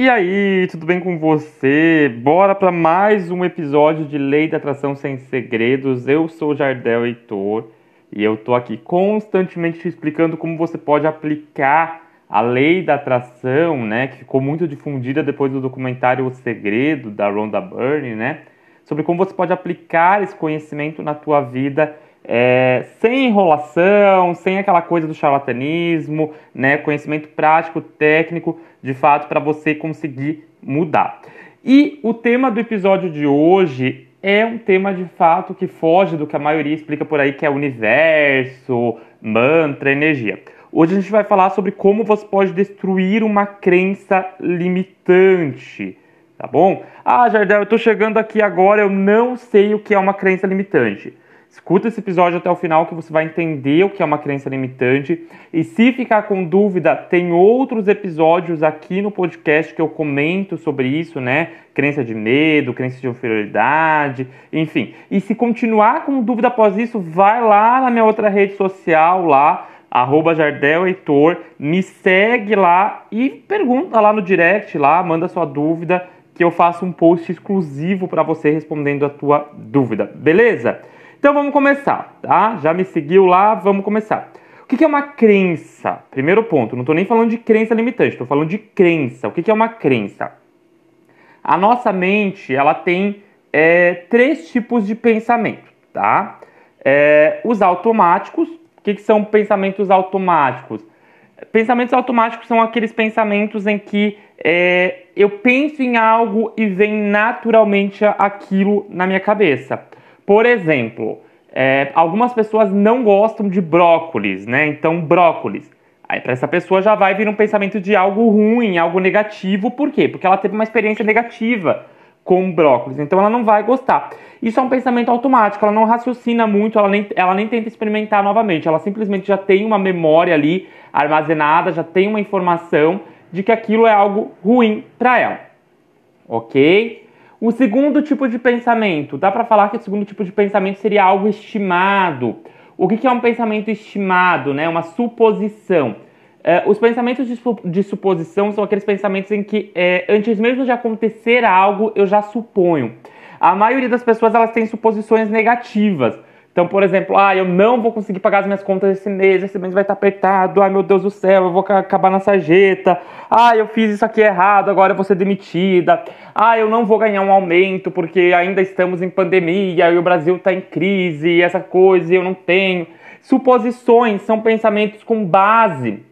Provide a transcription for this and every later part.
E aí, tudo bem com você? Bora para mais um episódio de Lei da Atração Sem Segredos. Eu sou Jardel Heitor e eu tô aqui constantemente te explicando como você pode aplicar a lei da atração, né, que ficou muito difundida depois do documentário O Segredo da Rhonda Byrne, né, sobre como você pode aplicar esse conhecimento na tua vida é, sem enrolação, sem aquela coisa do charlatanismo, né? Conhecimento prático, técnico, de fato, para você conseguir mudar. E o tema do episódio de hoje é um tema de fato que foge do que a maioria explica por aí, que é universo, mantra, energia. Hoje a gente vai falar sobre como você pode destruir uma crença limitante, tá bom? Ah, Jardel, eu tô chegando aqui agora, eu não sei o que é uma crença limitante. Escuta esse episódio até o final que você vai entender o que é uma crença limitante. E se ficar com dúvida, tem outros episódios aqui no podcast que eu comento sobre isso, né? Crença de medo, crença de inferioridade, enfim. E se continuar com dúvida após isso, vai lá na minha outra rede social lá, arroba Jardel Heitor, me segue lá e pergunta lá no direct lá, manda sua dúvida que eu faço um post exclusivo para você respondendo a tua dúvida, beleza? Então vamos começar, tá? Já me seguiu lá, vamos começar. O que é uma crença? Primeiro ponto, não estou nem falando de crença limitante, estou falando de crença. O que é uma crença? A nossa mente, ela tem é, três tipos de pensamento, tá? É, os automáticos. O que, são pensamentos automáticos? Pensamentos automáticos são aqueles pensamentos em que é, eu penso em algo e vem naturalmente aquilo na minha cabeça. Por exemplo, é, algumas pessoas não gostam de brócolis, né? Então, brócolis. Aí, para essa pessoa já vai vir um pensamento de algo ruim, algo negativo. Por quê? Porque ela teve uma experiência negativa com brócolis, então ela não vai gostar. Isso é um pensamento automático, ela não raciocina muito, ela nem, ela nem tenta experimentar novamente, ela simplesmente já tem uma memória ali armazenada, já tem uma informação de que aquilo é algo ruim para ela. Ok? O segundo tipo de pensamento, dá para falar que o segundo tipo de pensamento seria algo estimado. O que é um pensamento estimado? Né? Uma suposição. É, os pensamentos de, de, suposição são aqueles pensamentos em que, é, antes mesmo de acontecer algo, eu já suponho. A maioria das pessoas elas têm suposições negativas. Então, por exemplo, ah, eu não vou conseguir pagar as minhas contas esse mês, esse mês vai estar apertado, ai meu Deus do céu, eu vou acabar na sarjeta, ah, eu fiz isso aqui errado, agora eu vou ser demitida, ah, eu não vou ganhar um aumento porque ainda estamos em pandemia e o Brasil está em crise e essa coisa e eu não tenho. Suposições são pensamentos com base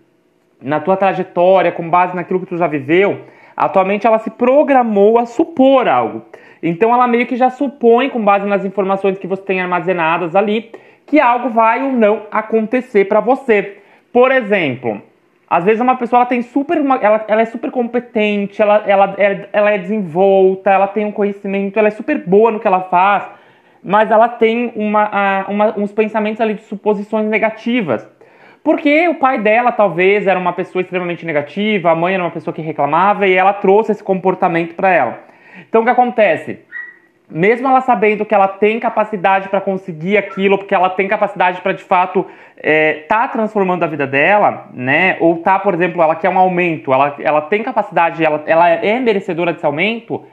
na tua trajetória, com base naquilo que tu já viveu. Atualmente ela se programou a supor algo. Então ela meio que já supõe, com base nas informações que você tem armazenadas ali, que algo vai ou não acontecer para você. Por exemplo, às vezes uma pessoa ela tem super uma, ela, ela é super competente, ela, ela, ela, ela é desenvolta, ela tem um conhecimento, ela é super boa no que ela faz, mas ela tem uma, uma, uns pensamentos ali de suposições negativas. Porque o pai dela talvez era uma pessoa extremamente negativa, a mãe era uma pessoa que reclamava e ela trouxe esse comportamento para ela. Então o que acontece? Mesmo ela sabendo que ela tem capacidade para conseguir aquilo, porque ela tem capacidade para de fato é, tá transformando a vida dela, né? Ou tá, por exemplo, ela quer um aumento, ela, ela tem capacidade, ela, ela é merecedora desse aumento,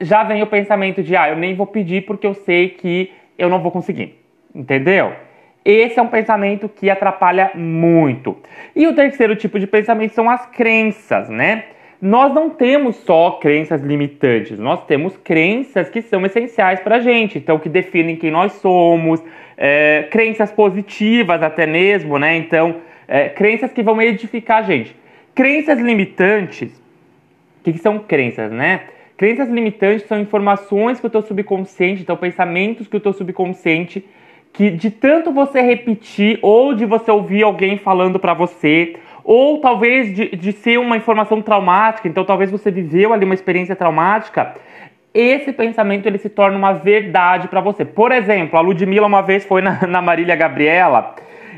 já vem o pensamento de ah, eu nem vou pedir porque eu sei que eu não vou conseguir. Entendeu? Esse é um pensamento que atrapalha muito. E o terceiro tipo de pensamento são as crenças, né? nós não temos só crenças limitantes, nós temos crenças que são essenciais para a gente, então que definem quem nós somos, é, crenças positivas até mesmo, né? Então, é, crenças que vão edificar a gente. Crenças limitantes, o que, que são crenças, né? Crenças limitantes são informações que o teu subconsciente, então pensamentos que o teu subconsciente, que de tanto você repetir ou de você ouvir alguém falando para você, ou talvez de, de ser uma informação traumática, então talvez você viveu ali uma experiência traumática, esse pensamento ele se torna uma verdade para você. Por exemplo, a Ludmilla uma vez foi na, na Marília Gabriela,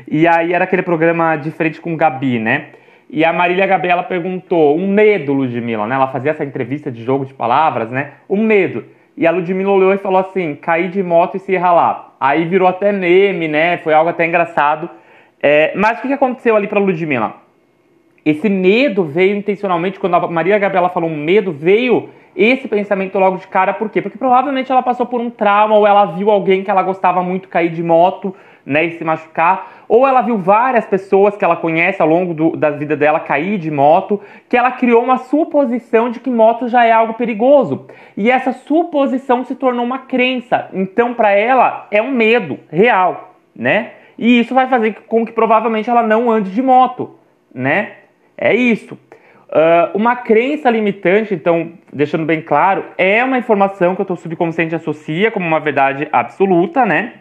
e aí era aquele programa de frente com Gabi, né? E a Marília Gabriela perguntou, um medo, Ludmilla, né? Ela fazia essa entrevista de jogo de palavras, né? Um medo. E a Ludmilla olhou e falou assim, cair de moto e se ralar. Aí virou até meme, né? Foi algo até engraçado. É, mas o que aconteceu ali pra Ludmilla? esse medo veio intencionalmente, quando a Maria Gabriela falou medo, veio esse pensamento logo de cara, por quê? Porque provavelmente ela passou por um trauma ou ela viu alguém que ela gostava muito cair de moto né, e se machucar, ou ela viu várias pessoas que ela conhece ao longo do, da vida dela cair de moto, que ela criou uma suposição de que moto já é algo perigoso. E essa suposição se tornou uma crença. Então, para ela, é um medo real, né? E isso vai fazer com que provavelmente ela não ande de moto, né? É isso. Uh, uma crença limitante, então, deixando bem claro, é uma informação que o teu subconsciente associa como uma verdade absoluta, né?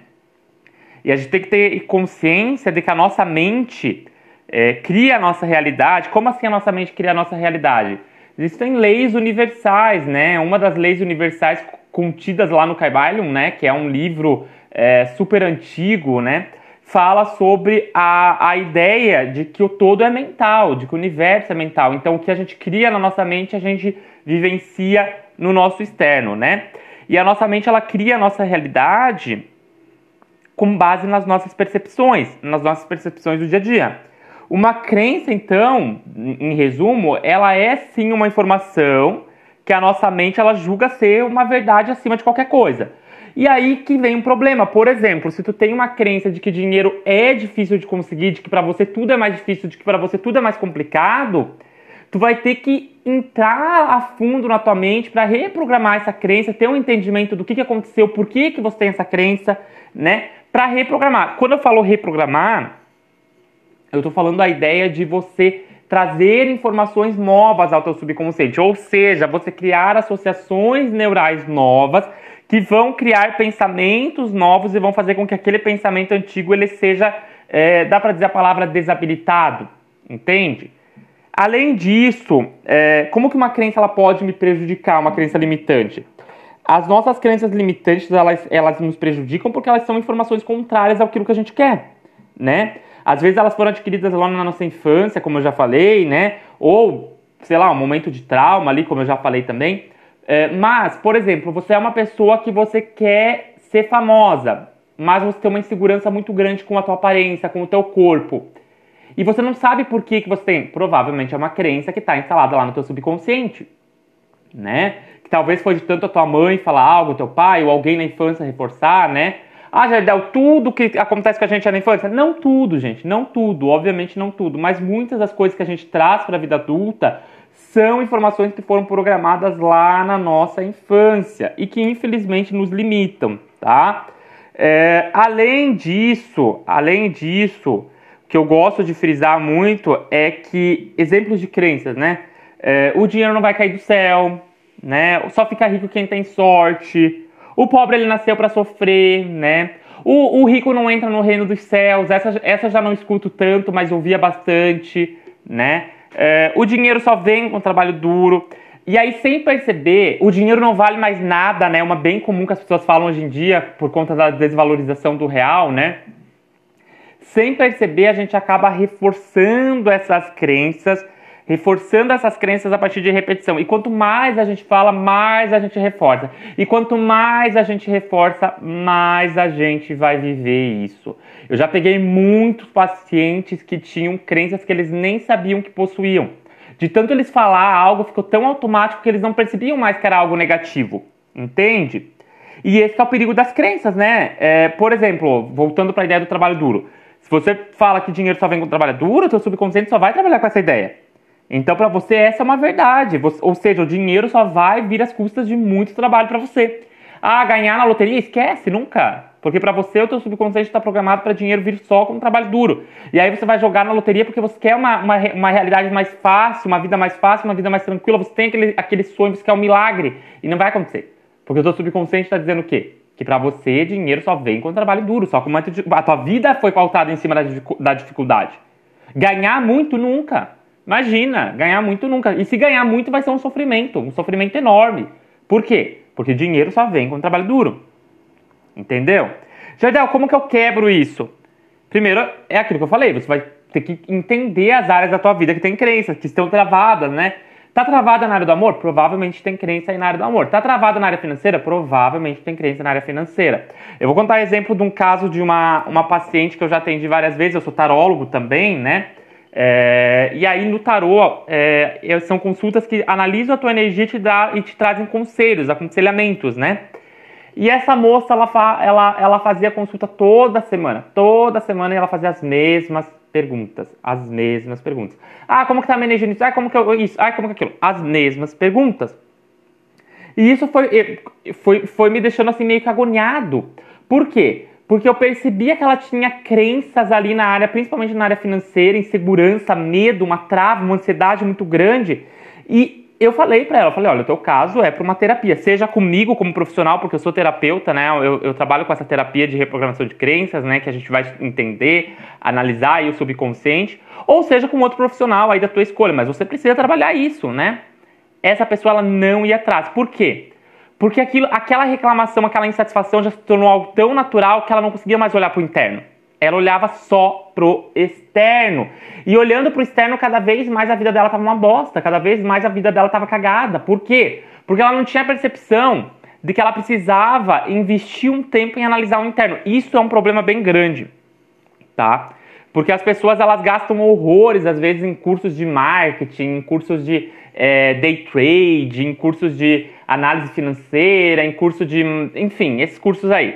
E a gente tem que ter consciência de que a nossa mente é, cria a nossa realidade. Como assim a nossa mente cria a nossa realidade? Existem leis universais, né? Uma das leis universais contidas lá no Kybalion, né? Que é um livro é, super antigo, né? Fala sobre a, a ideia de que o todo é mental, de que o universo é mental. Então, o que a gente cria na nossa mente, a gente vivencia no nosso externo, né? E a nossa mente, ela cria a nossa realidade com base nas nossas percepções, nas nossas percepções do dia a dia. Uma crença, então, em resumo, ela é sim uma informação que a nossa mente ela julga ser uma verdade acima de qualquer coisa. E aí que vem um problema. Por exemplo, se tu tem uma crença de que dinheiro é difícil de conseguir, de que para você tudo é mais difícil, de que para você tudo é mais complicado, tu vai ter que entrar a fundo na tua mente para reprogramar essa crença, ter um entendimento do que, que aconteceu, por que, que você tem essa crença, né? Para reprogramar. Quando eu falo reprogramar, eu estou falando a ideia de você trazer informações novas ao teu subconsciente, ou seja, você criar associações neurais novas que vão criar pensamentos novos e vão fazer com que aquele pensamento antigo ele seja, é, dá para dizer a palavra desabilitado, entende? Além disso, é, como que uma crença ela pode me prejudicar, uma crença limitante? As nossas crenças limitantes, elas, elas nos prejudicam porque elas são informações contrárias àquilo que a gente quer, né? Às vezes elas foram adquiridas lá na nossa infância, como eu já falei, né? Ou, sei lá, um momento de trauma ali, como eu já falei também. É, mas, por exemplo, você é uma pessoa que você quer ser famosa, mas você tem uma insegurança muito grande com a tua aparência, com o teu corpo. E você não sabe por que, que você tem. Provavelmente é uma crença que está instalada lá no teu subconsciente, né? que talvez foi de tanto a tua mãe falar algo, teu pai, ou alguém na infância reforçar, né? Ah, Jardel, tudo que acontece com a gente é na infância? Não tudo, gente, não tudo, obviamente não tudo, mas muitas das coisas que a gente traz para a vida adulta são informações que foram programadas lá na nossa infância e que infelizmente nos limitam, tá? É, além disso, além disso, o que eu gosto de frisar muito é que exemplos de crenças, né? É, o dinheiro não vai cair do céu, né? Só fica rico quem tem sorte. O pobre ele nasceu para sofrer, né? O, o, rico não entra no reino dos céus. Essa, essa já não escuto tanto, mas ouvia bastante, né? É, o dinheiro só vem com trabalho duro. E aí, sem perceber, o dinheiro não vale mais nada, né? Uma bem comum que as pessoas falam hoje em dia por conta da desvalorização do real, né? Sem perceber, a gente acaba reforçando essas crenças reforçando essas crenças a partir de repetição. E quanto mais a gente fala, mais a gente reforça. E quanto mais a gente reforça, mais a gente vai viver isso. Eu já peguei muitos pacientes que tinham crenças que eles nem sabiam que possuíam. De tanto eles falar algo, ficou tão automático que eles não percebiam mais que era algo negativo. Entende? E esse é o perigo das crenças, né? É, por exemplo, voltando para a ideia do trabalho duro. Se você fala que dinheiro só vem com trabalho duro, seu subconsciente só vai trabalhar com essa ideia. Então, para você, essa é uma verdade. Ou seja, o dinheiro só vai vir às custas de muito trabalho para você. Ah, ganhar na loteria? Esquece, nunca. Porque para você, o teu subconsciente está programado para dinheiro vir só com trabalho duro. E aí você vai jogar na loteria porque você quer uma, uma, uma, realidade mais fácil, uma vida mais fácil, uma vida mais tranquila. Você tem aquele, aquele sonho, você quer um milagre. E não vai acontecer. Porque o teu subconsciente está dizendo o quê? Que para você, dinheiro só vem com trabalho duro. Só que a tua vida foi pautada em cima da, da dificuldade. Ganhar muito, nunca. Imagina, ganhar muito nunca. E se ganhar muito vai ser um sofrimento, um sofrimento enorme. Por quê? Porque dinheiro só vem com trabalho duro. Entendeu? Jardel, como que eu quebro isso? Primeiro, é aquilo que eu falei, você vai ter que entender as áreas da tua vida que tem crenças, que estão travadas, né? Tá travada na área do amor? Provavelmente tem crença aí na área do amor. Tá travada na área financeira? Provavelmente tem crença na área financeira. Eu vou contar exemplo de um caso de uma, uma paciente que eu já atendi várias vezes, eu sou tarólogo também, né? É, e aí no tarô é, são consultas que analisam a tua energia e te, dá, e te trazem conselhos, aconselhamentos, né? E essa moça, ela, ela, ela fazia consulta toda semana. Toda semana ela fazia as mesmas perguntas. As mesmas perguntas. Ah, como que tá a minha energia nisso? Ah, como que eu, isso? Ah, como que aquilo? As mesmas perguntas. E isso foi, foi, foi me deixando assim meio que agoniado. Por quê? Porque eu percebia que ela tinha crenças ali na área, principalmente na área financeira, insegurança, medo, uma trava, uma ansiedade muito grande. E eu falei para ela, falei, olha, o teu caso é para uma terapia, seja comigo como profissional, porque eu sou terapeuta, né? Eu, eu, trabalho com essa terapia de reprogramação de crenças, né? Que a gente vai entender, analisar aí o subconsciente, ou seja com outro profissional aí da tua escolha, mas você precisa trabalhar isso, né? Essa pessoa ela não ia atrás. Por quê? Porque aquilo, aquela reclamação, aquela insatisfação já se tornou algo tão natural que ela não conseguia mais olhar para o interno. Ela olhava só pro externo. E olhando pro externo, cada vez mais a vida dela tava uma bosta, cada vez mais a vida dela tava cagada. Por quê? Porque ela não tinha percepção de que ela precisava investir um tempo em analisar o interno. Isso é um problema bem grande, tá? Porque as pessoas elas gastam horrores, às vezes, em cursos de marketing, em cursos de é, day trade, em cursos de análise financeira, em curso de. Enfim, esses cursos aí.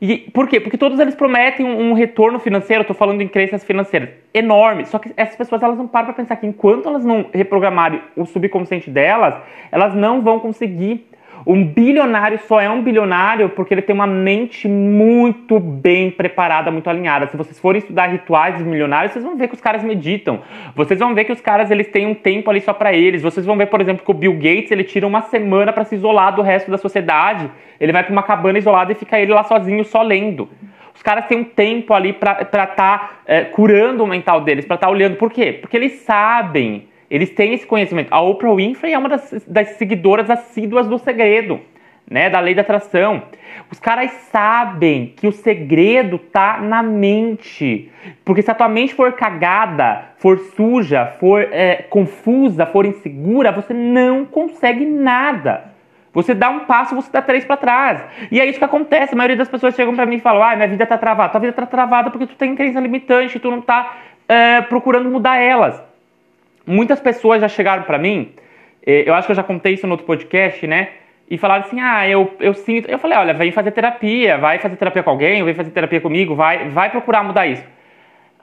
E por quê? Porque todos eles prometem um, um retorno financeiro, tô falando em crenças financeiras, enorme. Só que essas pessoas elas não param para pensar que enquanto elas não reprogramarem o subconsciente delas, elas não vão conseguir um bilionário só é um bilionário porque ele tem uma mente muito bem preparada, muito alinhada. Se vocês forem estudar rituais dos milionários, vocês vão ver que os caras meditam. Vocês vão ver que os caras eles têm um tempo ali só para eles. Vocês vão ver, por exemplo, que o Bill Gates ele tira uma semana para se isolar do resto da sociedade. Ele vai para uma cabana isolada e fica ele lá sozinho, só lendo. Os caras têm um tempo ali para estar tá, é, curando o mental deles, para estar tá olhando. Por quê? Porque eles sabem eles têm esse conhecimento. A Oprah Winfrey é uma das, das seguidoras assíduas do segredo, né? Da lei da atração. Os caras sabem que o segredo tá na mente. Porque se a tua mente for cagada, for suja, for é, confusa, for insegura, você não consegue nada. Você dá um passo, você dá três para trás. E é isso que acontece. A maioria das pessoas chegam para mim e falam: ah, minha vida tá travada. Tua vida tá travada porque tu tem crença limitante, tu não tá é, procurando mudar elas. Muitas pessoas já chegaram para mim, eh, eu acho que eu já contei isso no outro podcast, né? E falaram assim: ah, eu, eu sinto. Eu falei: olha, vem fazer terapia, vai fazer terapia com alguém, vem fazer terapia comigo, vai, vai procurar mudar isso.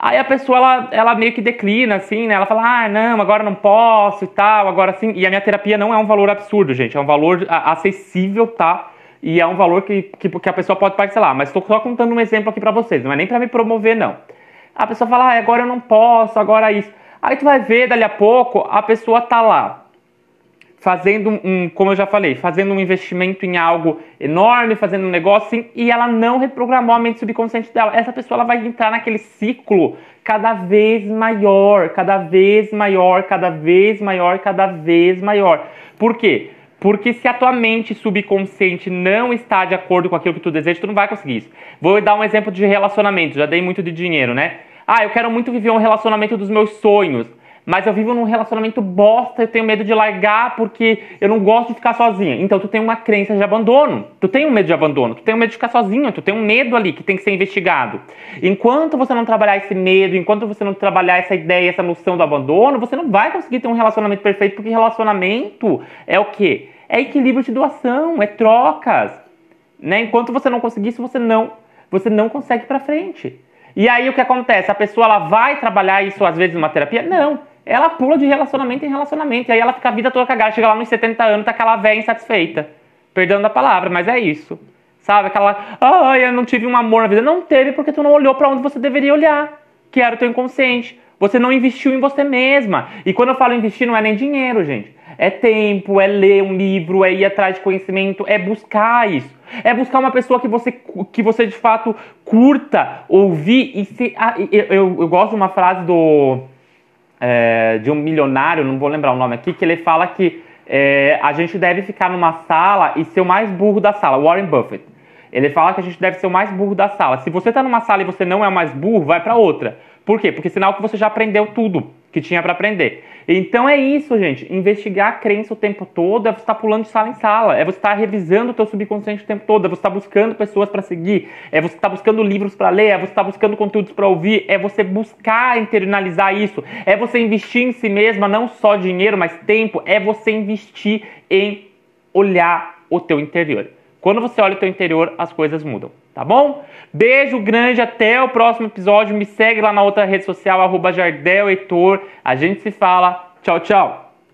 Aí a pessoa, ela, ela meio que declina, assim, né? Ela fala, ah, não, agora não posso e tal, agora sim. E a minha terapia não é um valor absurdo, gente. É um valor acessível, tá? E é um valor que, que, que a pessoa pode parcelar. Mas estou só contando um exemplo aqui para vocês. Não é nem para me promover, não. A pessoa fala, ah, agora eu não posso, agora isso. Aí tu vai ver, dali a pouco, a pessoa tá lá fazendo um, como eu já falei, fazendo um investimento em algo enorme, fazendo um negócio assim, e ela não reprogramou a mente subconsciente dela. Essa pessoa ela vai entrar naquele ciclo cada vez maior, cada vez maior, cada vez maior, cada vez maior. Por quê? Porque se a tua mente subconsciente não está de acordo com aquilo que tu deseja, tu não vai conseguir isso. Vou dar um exemplo de relacionamento, já dei muito de dinheiro, né? Ah, eu quero muito viver um relacionamento dos meus sonhos, mas eu vivo num relacionamento bosta, eu tenho medo de largar porque eu não gosto de ficar sozinha. Então tu tem uma crença de abandono. Tu tem um medo de abandono, tu tem um medo de ficar sozinho, tu tem um medo ali que tem que ser investigado. Enquanto você não trabalhar esse medo, enquanto você não trabalhar essa ideia, essa noção do abandono, você não vai conseguir ter um relacionamento perfeito, porque relacionamento é o quê? É equilíbrio de doação, é trocas. Né? Enquanto você não conseguir isso, você não, você não consegue para frente. E aí o que acontece? A pessoa ela vai trabalhar isso às vezes numa terapia? Não. Ela pula de relacionamento em relacionamento. E aí ela fica a vida toda cagada. Chega lá nos 70 anos, tá aquela velha insatisfeita. Perdendo a palavra, mas é isso. Sabe? Aquela, ai, eu não tive um amor na vida. Não teve porque tu não olhou para onde você deveria olhar, que era o teu inconsciente. Você não investiu em você mesma. E quando eu falo investir, não é nem dinheiro, gente. É tempo, é ler um livro, é ir atrás de conhecimento, é buscar isso. É buscar uma pessoa que você, que você de fato curta, ouvir e se. Ah, eu, eu, eu, gosto de uma frase do. É, de um milionário, não vou lembrar o nome aqui, que ele fala que é, a gente deve ficar numa sala e ser o mais burro da sala. Warren Buffett. Ele fala que a gente deve ser o mais burro da sala. Se você está numa sala e você não é o mais burro, vai para outra. Por quê? Porque sinal que você já aprendeu tudo. que tinha para aprender. Então é isso, gente. Investigar a crença o tempo todo é você estar tá pulando de sala em sala, é você estar tá revisando o teu subconsciente o tempo todo, é você estar tá buscando pessoas para seguir, é você estar buscando livros para ler, é você estar buscando conteúdos para ouvir, é você buscar internalizar isso, é você investir em si mesma, não só dinheiro, mas tempo, é você investir em olhar o teu interior. Quando você olha o teu interior, as coisas mudam, tá bom? Beijo grande, até o próximo episódio. Me segue lá na outra rede social, arroba Jardel Heitor. A gente se fala. Tchau, tchau.